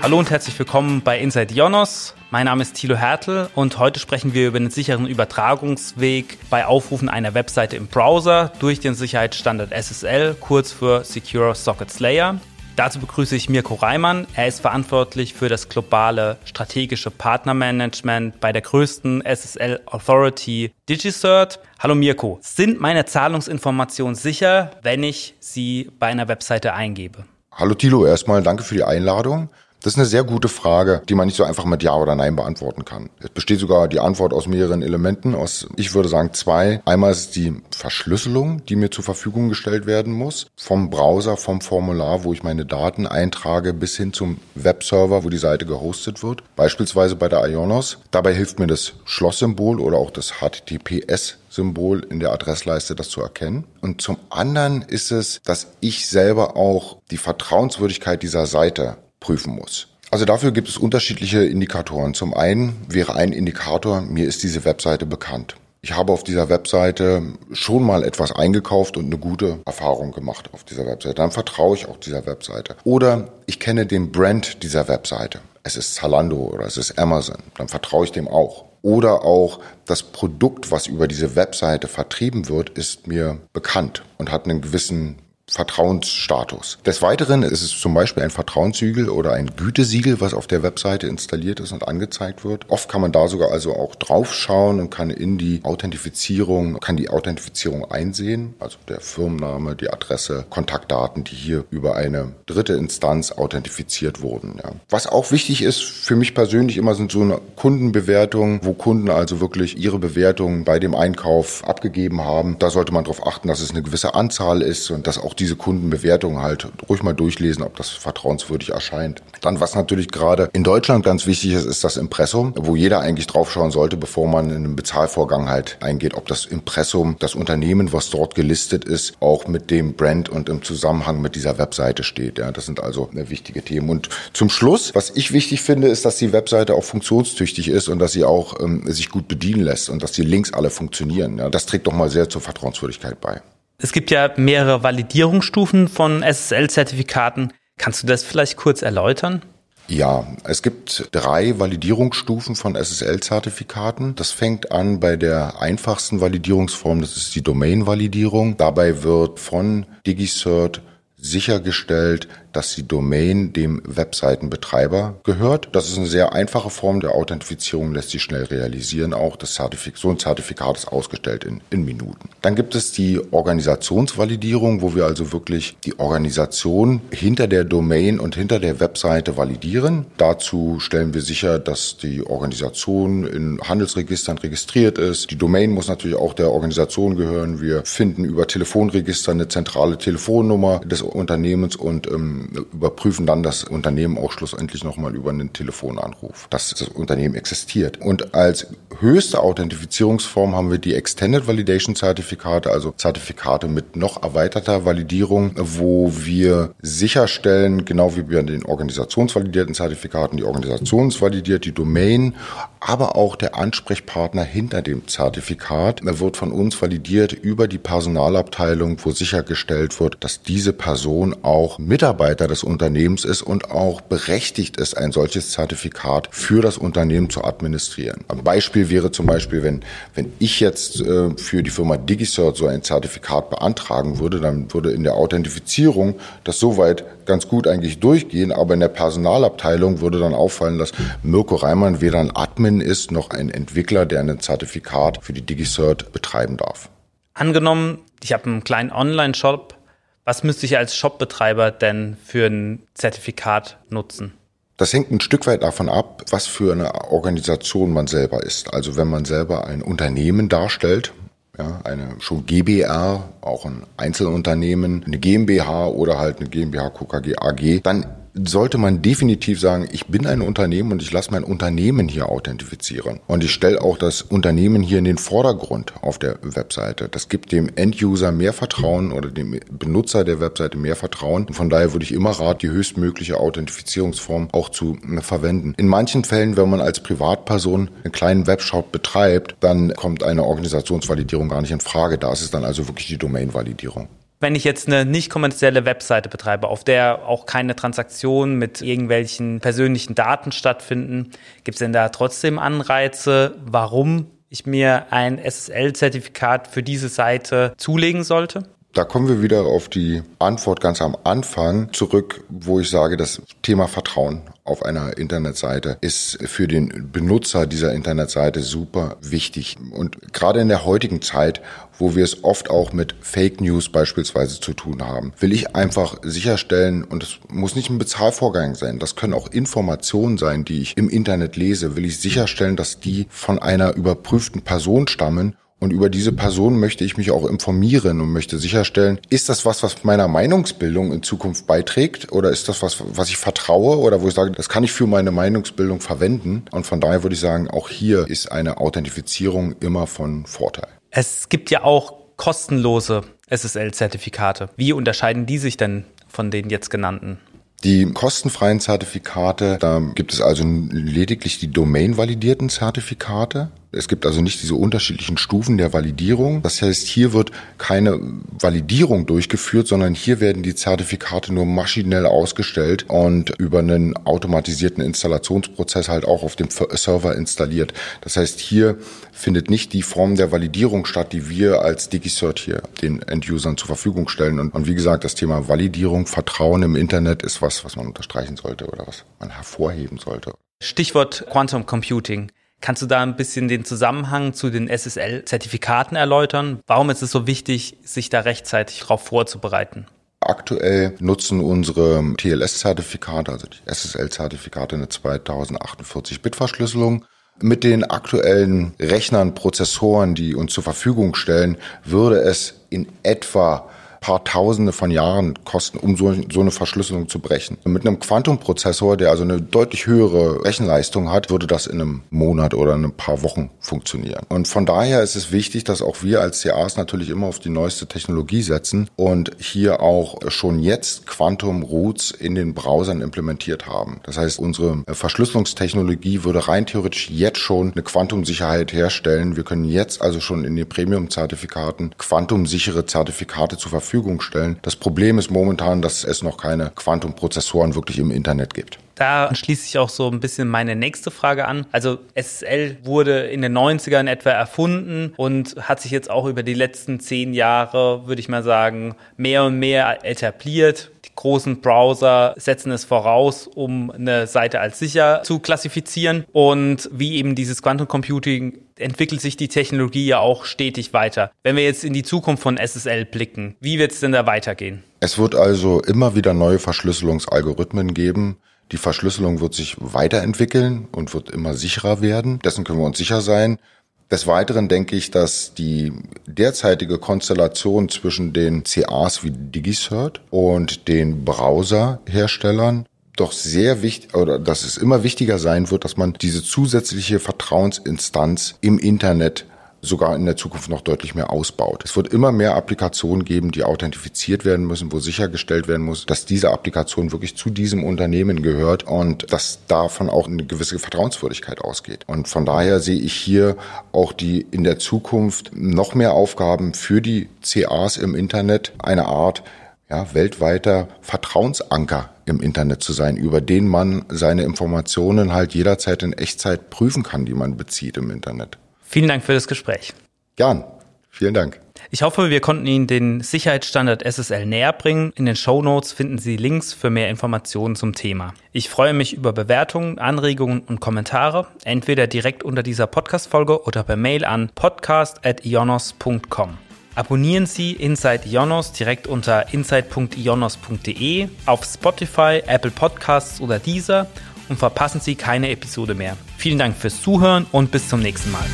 Hallo und herzlich willkommen bei Inside Ionos. Mein Name ist Thilo Hertel und heute sprechen wir über den sicheren Übertragungsweg bei Aufrufen einer Webseite im Browser durch den Sicherheitsstandard SSL, kurz für Secure Sockets Layer. Dazu begrüße ich Mirko Reimann. Er ist verantwortlich für das globale strategische Partnermanagement bei der größten SSL Authority DigiCert. Hallo Mirko, sind meine Zahlungsinformationen sicher, wenn ich sie bei einer Webseite eingebe? Hallo Thilo, erstmal danke für die Einladung. Das ist eine sehr gute Frage, die man nicht so einfach mit Ja oder Nein beantworten kann. Es besteht sogar die Antwort aus mehreren Elementen, aus, ich würde sagen, zwei. Einmal ist die Verschlüsselung, die mir zur Verfügung gestellt werden muss, vom Browser, vom Formular, wo ich meine Daten eintrage, bis hin zum Webserver, wo die Seite gehostet wird. Beispielsweise bei der Ionos. Dabei hilft mir das Schlosssymbol oder auch das HTTPS Symbol in der Adressleiste, das zu erkennen. Und zum anderen ist es, dass ich selber auch die Vertrauenswürdigkeit dieser Seite prüfen muss. Also dafür gibt es unterschiedliche Indikatoren. Zum einen wäre ein Indikator, mir ist diese Webseite bekannt. Ich habe auf dieser Webseite schon mal etwas eingekauft und eine gute Erfahrung gemacht auf dieser Webseite. Dann vertraue ich auch dieser Webseite. Oder ich kenne den Brand dieser Webseite. Es ist Zalando oder es ist Amazon. Dann vertraue ich dem auch. Oder auch das Produkt, was über diese Webseite vertrieben wird, ist mir bekannt und hat einen gewissen Vertrauensstatus. Des Weiteren ist es zum Beispiel ein Vertrauenssiegel oder ein Gütesiegel, was auf der Webseite installiert ist und angezeigt wird. Oft kann man da sogar also auch draufschauen und kann in die Authentifizierung, kann die Authentifizierung einsehen, also der Firmenname, die Adresse, Kontaktdaten, die hier über eine dritte Instanz authentifiziert wurden. Ja. Was auch wichtig ist für mich persönlich immer sind so eine Kundenbewertung, wo Kunden also wirklich ihre Bewertung bei dem Einkauf abgegeben haben. Da sollte man darauf achten, dass es eine gewisse Anzahl ist und dass auch diese Kundenbewertung halt ruhig mal durchlesen, ob das vertrauenswürdig erscheint. Dann, was natürlich gerade in Deutschland ganz wichtig ist, ist das Impressum, wo jeder eigentlich draufschauen sollte, bevor man in einen Bezahlvorgang halt eingeht, ob das Impressum, das Unternehmen, was dort gelistet ist, auch mit dem Brand und im Zusammenhang mit dieser Webseite steht. Ja, das sind also wichtige Themen. Und zum Schluss, was ich wichtig finde, ist, dass die Webseite auch funktionstüchtig ist und dass sie auch ähm, sich gut bedienen lässt und dass die Links alle funktionieren. Ja, das trägt doch mal sehr zur Vertrauenswürdigkeit bei. Es gibt ja mehrere Validierungsstufen von SSL-Zertifikaten. Kannst du das vielleicht kurz erläutern? Ja, es gibt drei Validierungsstufen von SSL-Zertifikaten. Das fängt an bei der einfachsten Validierungsform, das ist die Domain-Validierung. Dabei wird von DigiCert sichergestellt, dass die Domain dem Webseitenbetreiber gehört. Das ist eine sehr einfache Form der Authentifizierung, lässt sich schnell realisieren. Auch das Zertifik so ein Zertifikat ist ausgestellt in, in Minuten. Dann gibt es die Organisationsvalidierung, wo wir also wirklich die Organisation hinter der Domain und hinter der Webseite validieren. Dazu stellen wir sicher, dass die Organisation in Handelsregistern registriert ist. Die Domain muss natürlich auch der Organisation gehören. Wir finden über Telefonregister eine zentrale Telefonnummer des Unternehmens und ähm, überprüfen dann das Unternehmen auch schlussendlich nochmal über einen Telefonanruf, dass das Unternehmen existiert. Und als höchste Authentifizierungsform haben wir die Extended Validation Zertifikate, also Zertifikate mit noch erweiterter Validierung, wo wir sicherstellen, genau wie bei den organisationsvalidierten Zertifikaten, die organisationsvalidiert, die Domain, aber auch der Ansprechpartner hinter dem Zertifikat wird von uns validiert über die Personalabteilung, wo sichergestellt wird, dass diese Person auch Mitarbeiter des Unternehmens ist und auch berechtigt ist, ein solches Zertifikat für das Unternehmen zu administrieren. Ein Beispiel wäre zum Beispiel, wenn, wenn ich jetzt äh, für die Firma DigiCert so ein Zertifikat beantragen würde, dann würde in der Authentifizierung das soweit ganz gut eigentlich durchgehen, aber in der Personalabteilung würde dann auffallen, dass Mirko Reimann weder ein Admin ist noch ein Entwickler, der ein Zertifikat für die DigiCert betreiben darf. Angenommen, ich habe einen kleinen Online-Shop was müsste ich als Shopbetreiber denn für ein Zertifikat nutzen? Das hängt ein Stück weit davon ab, was für eine Organisation man selber ist. Also wenn man selber ein Unternehmen darstellt, ja, eine schon GBR, auch ein Einzelunternehmen, eine GmbH oder halt eine GmbH KKG AG, dann sollte man definitiv sagen, ich bin ein Unternehmen und ich lasse mein Unternehmen hier authentifizieren. Und ich stelle auch das Unternehmen hier in den Vordergrund auf der Webseite. Das gibt dem Enduser mehr Vertrauen oder dem Benutzer der Webseite mehr Vertrauen. Und von daher würde ich immer raten, die höchstmögliche Authentifizierungsform auch zu äh, verwenden. In manchen Fällen, wenn man als Privatperson einen kleinen Webshop betreibt, dann kommt eine Organisationsvalidierung gar nicht in Frage. Da ist es dann also wirklich die Domain-Validierung. Wenn ich jetzt eine nicht kommerzielle Webseite betreibe, auf der auch keine Transaktionen mit irgendwelchen persönlichen Daten stattfinden, gibt es denn da trotzdem Anreize, warum ich mir ein SSL-Zertifikat für diese Seite zulegen sollte? Da kommen wir wieder auf die Antwort ganz am Anfang zurück, wo ich sage, das Thema Vertrauen auf einer Internetseite ist für den Benutzer dieser Internetseite super wichtig. Und gerade in der heutigen Zeit, wo wir es oft auch mit Fake News beispielsweise zu tun haben, will ich einfach sicherstellen, und es muss nicht ein Bezahlvorgang sein, das können auch Informationen sein, die ich im Internet lese, will ich sicherstellen, dass die von einer überprüften Person stammen und über diese Person möchte ich mich auch informieren und möchte sicherstellen, ist das was, was meiner Meinungsbildung in Zukunft beiträgt oder ist das was, was ich vertraue oder wo ich sage, das kann ich für meine Meinungsbildung verwenden. Und von daher würde ich sagen, auch hier ist eine Authentifizierung immer von Vorteil. Es gibt ja auch kostenlose SSL-Zertifikate. Wie unterscheiden die sich denn von den jetzt genannten? Die kostenfreien Zertifikate, da gibt es also lediglich die domain-validierten Zertifikate. Es gibt also nicht diese unterschiedlichen Stufen der Validierung. Das heißt, hier wird keine Validierung durchgeführt, sondern hier werden die Zertifikate nur maschinell ausgestellt und über einen automatisierten Installationsprozess halt auch auf dem Server installiert. Das heißt, hier findet nicht die Form der Validierung statt, die wir als DigiCert hier den End-Usern zur Verfügung stellen. Und, und wie gesagt, das Thema Validierung, Vertrauen im Internet ist was, was man unterstreichen sollte oder was man hervorheben sollte. Stichwort Quantum Computing. Kannst du da ein bisschen den Zusammenhang zu den SSL-Zertifikaten erläutern? Warum ist es so wichtig, sich da rechtzeitig darauf vorzubereiten? Aktuell nutzen unsere TLS-Zertifikate, also die SSL-Zertifikate, eine 2048-Bit-Verschlüsselung. Mit den aktuellen Rechnern, Prozessoren, die uns zur Verfügung stellen, würde es in etwa paar Tausende von Jahren kosten, um so, so eine Verschlüsselung zu brechen. Und mit einem Quantum-Prozessor, der also eine deutlich höhere Rechenleistung hat, würde das in einem Monat oder in ein paar Wochen funktionieren. Und von daher ist es wichtig, dass auch wir als CAs natürlich immer auf die neueste Technologie setzen und hier auch schon jetzt Quantum Roots in den Browsern implementiert haben. Das heißt, unsere Verschlüsselungstechnologie würde rein theoretisch jetzt schon eine Quantumsicherheit herstellen. Wir können jetzt also schon in den Premium-Zertifikaten quantumsichere Zertifikate zur Verfügung Verfügung stellen. Das Problem ist momentan, dass es noch keine Quantum-Prozessoren wirklich im Internet gibt. Da schließt sich auch so ein bisschen meine nächste Frage an. Also SSL wurde in den 90ern etwa erfunden und hat sich jetzt auch über die letzten zehn Jahre, würde ich mal sagen, mehr und mehr etabliert. Die großen Browser setzen es voraus, um eine Seite als sicher zu klassifizieren. Und wie eben dieses Quantum Computing entwickelt sich die Technologie ja auch stetig weiter. Wenn wir jetzt in die Zukunft von SSL blicken, wie wird es denn da weitergehen? Es wird also immer wieder neue Verschlüsselungsalgorithmen geben. Die Verschlüsselung wird sich weiterentwickeln und wird immer sicherer werden. Dessen können wir uns sicher sein. Des Weiteren denke ich, dass die derzeitige Konstellation zwischen den CAs wie DigiCert und den Browserherstellern doch sehr wichtig oder dass es immer wichtiger sein wird, dass man diese zusätzliche Vertrauensinstanz im Internet sogar in der Zukunft noch deutlich mehr ausbaut. Es wird immer mehr Applikationen geben, die authentifiziert werden müssen, wo sichergestellt werden muss, dass diese Applikation wirklich zu diesem Unternehmen gehört und dass davon auch eine gewisse Vertrauenswürdigkeit ausgeht. Und von daher sehe ich hier auch die in der Zukunft noch mehr Aufgaben für die CAs im Internet, eine Art ja, weltweiter Vertrauensanker im Internet zu sein, über den man seine Informationen halt jederzeit in Echtzeit prüfen kann, die man bezieht im Internet. Vielen Dank für das Gespräch. Gern. Vielen Dank. Ich hoffe, wir konnten Ihnen den Sicherheitsstandard SSL näher bringen. In den Show Notes finden Sie Links für mehr Informationen zum Thema. Ich freue mich über Bewertungen, Anregungen und Kommentare, entweder direkt unter dieser Podcast-Folge oder per Mail an podcast.ionos.com. Abonnieren Sie Inside Ionos direkt unter inside.ionos.de auf Spotify, Apple Podcasts oder dieser und verpassen Sie keine Episode mehr. Vielen Dank fürs Zuhören und bis zum nächsten Mal.